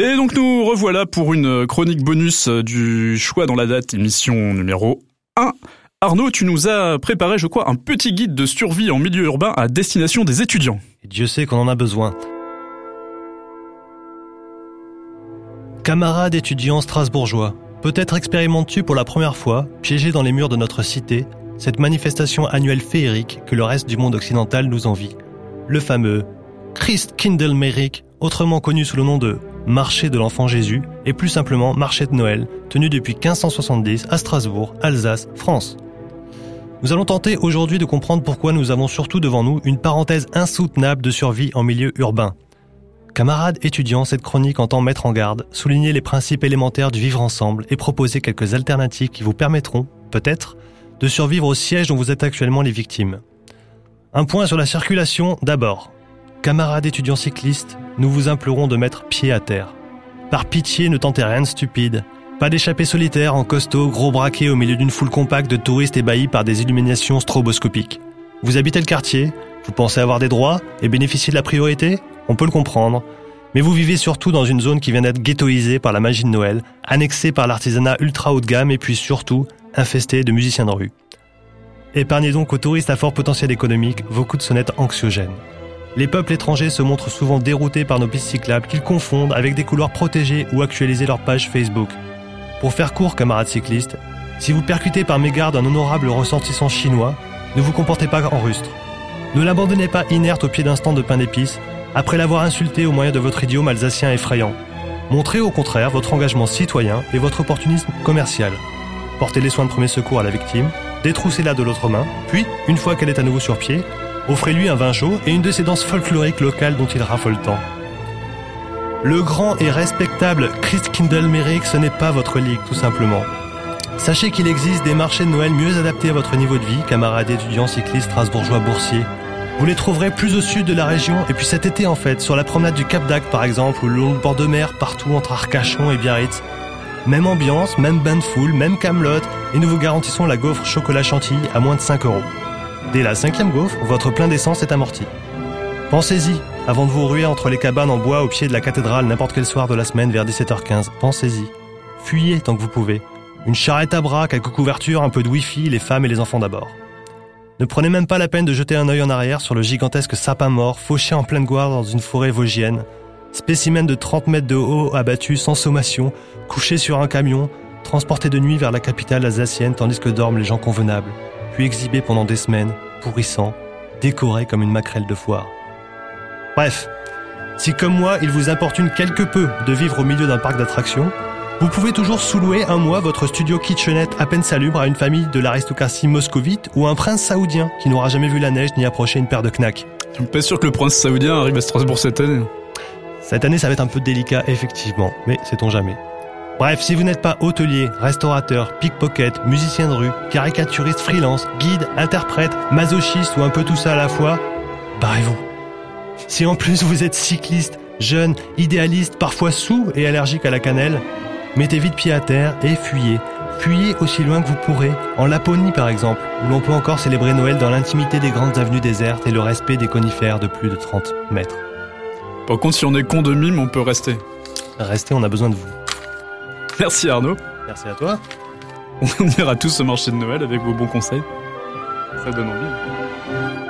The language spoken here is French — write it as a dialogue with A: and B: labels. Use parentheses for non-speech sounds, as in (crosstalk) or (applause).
A: Et donc nous revoilà pour une chronique bonus du choix dans la date, émission numéro 1. Arnaud, tu nous as préparé, je crois, un petit guide de survie en milieu urbain à destination des étudiants.
B: Dieu sait qu'on en a besoin. Camarades étudiants strasbourgeois, peut-être expérimentes-tu pour la première fois, piégé dans les murs de notre cité, cette manifestation annuelle féerique que le reste du monde occidental nous envie. Le fameux Christkindlmerik, autrement connu sous le nom de marché de l'enfant Jésus, et plus simplement marché de Noël, tenu depuis 1570 à Strasbourg, Alsace, France. Nous allons tenter aujourd'hui de comprendre pourquoi nous avons surtout devant nous une parenthèse insoutenable de survie en milieu urbain. Camarades étudiants, cette chronique entend mettre en garde, souligner les principes élémentaires du vivre ensemble et proposer quelques alternatives qui vous permettront, peut-être, de survivre au siège dont vous êtes actuellement les victimes. Un point sur la circulation d'abord. Camarades étudiants cyclistes, nous vous implorons de mettre pied à terre. Par pitié, ne tentez rien de stupide. Pas d'échappée solitaire en costaud, gros braqué au milieu d'une foule compacte de touristes ébahis par des illuminations stroboscopiques. Vous habitez le quartier, vous pensez avoir des droits et bénéficier de la priorité? On peut le comprendre. Mais vous vivez surtout dans une zone qui vient d'être ghettoisée par la magie de Noël, annexée par l'artisanat ultra haut de gamme et puis surtout infestée de musiciens de rue. Épargnez donc aux touristes à fort potentiel économique vos coups de sonnette anxiogènes. Les peuples étrangers se montrent souvent déroutés par nos pistes cyclables qu'ils confondent avec des couloirs protégés ou actualiser leur page Facebook. Pour faire court, camarades cyclistes, si vous percutez par mégarde un honorable ressortissant chinois, ne vous comportez pas en rustre. Ne l'abandonnez pas inerte au pied d'un stand de pain d'épices, après l'avoir insulté au moyen de votre idiome alsacien effrayant. Montrez au contraire votre engagement citoyen et votre opportunisme commercial. Portez les soins de premier secours à la victime, détroussez-la de l'autre main, puis, une fois qu'elle est à nouveau sur pied, offrez-lui un vin chaud et une de ces danses folkloriques locales dont il raffole tant. Le grand et respectable Christkindlmerik, ce n'est pas votre ligue, tout simplement. Sachez qu'il existe des marchés de Noël mieux adaptés à votre niveau de vie, camarades étudiants, cyclistes, strasbourgeois, boursiers. Vous les trouverez plus au sud de la région, et puis cet été en fait, sur la promenade du Cap d'Agde par exemple, ou le long du bord de mer, partout entre Arcachon et Biarritz. Même ambiance, même bain de foule, même camelote, et nous vous garantissons la gaufre chocolat chantilly à moins de 5 euros. Dès la cinquième gaufre, votre plein d'essence est amorti. Pensez-y, avant de vous ruer entre les cabanes en bois au pied de la cathédrale n'importe quel soir de la semaine vers 17h15. Pensez-y. Fuyez tant que vous pouvez. Une charrette à bras, quelques couvertures, un peu de wifi, les femmes et les enfants d'abord. Ne prenez même pas la peine de jeter un œil en arrière sur le gigantesque sapin mort, fauché en pleine gloire dans une forêt vosgienne. Spécimen de 30 mètres de haut abattu sans sommation, couché sur un camion, transporté de nuit vers la capitale alsacienne tandis que dorment les gens convenables puis exhibé pendant des semaines, pourrissant, décoré comme une maquerelle de foire. Bref, si comme moi il vous importune quelque peu de vivre au milieu d'un parc d'attractions, vous pouvez toujours sous-louer un mois votre studio kitchenette à peine salubre à une famille de l'aristocratie moscovite ou un prince saoudien qui n'aura jamais vu la neige ni approché une paire de knacks.
A: Je suis pas sûr que le prince saoudien arrive à Strasbourg cette année.
B: Cette année, ça va être un peu délicat, effectivement, mais sait-on jamais. Bref, si vous n'êtes pas hôtelier, restaurateur, pickpocket, musicien de rue, caricaturiste freelance, guide, interprète, masochiste ou un peu tout ça à la fois, barrez-vous. Si en plus vous êtes cycliste, jeune, idéaliste, parfois sous et allergique à la cannelle, mettez vite pied à terre et fuyez. Fuyez aussi loin que vous pourrez, en Laponie par exemple, où l'on peut encore célébrer Noël dans l'intimité des grandes avenues désertes et le respect des conifères de plus de 30 mètres.
A: Par contre, si on est con de mime, on peut rester.
B: Restez, on a besoin de vous. (laughs)
A: Merci Arnaud.
B: Merci à toi.
A: On ira tous au marché de Noël avec vos bons conseils. Ça donne envie.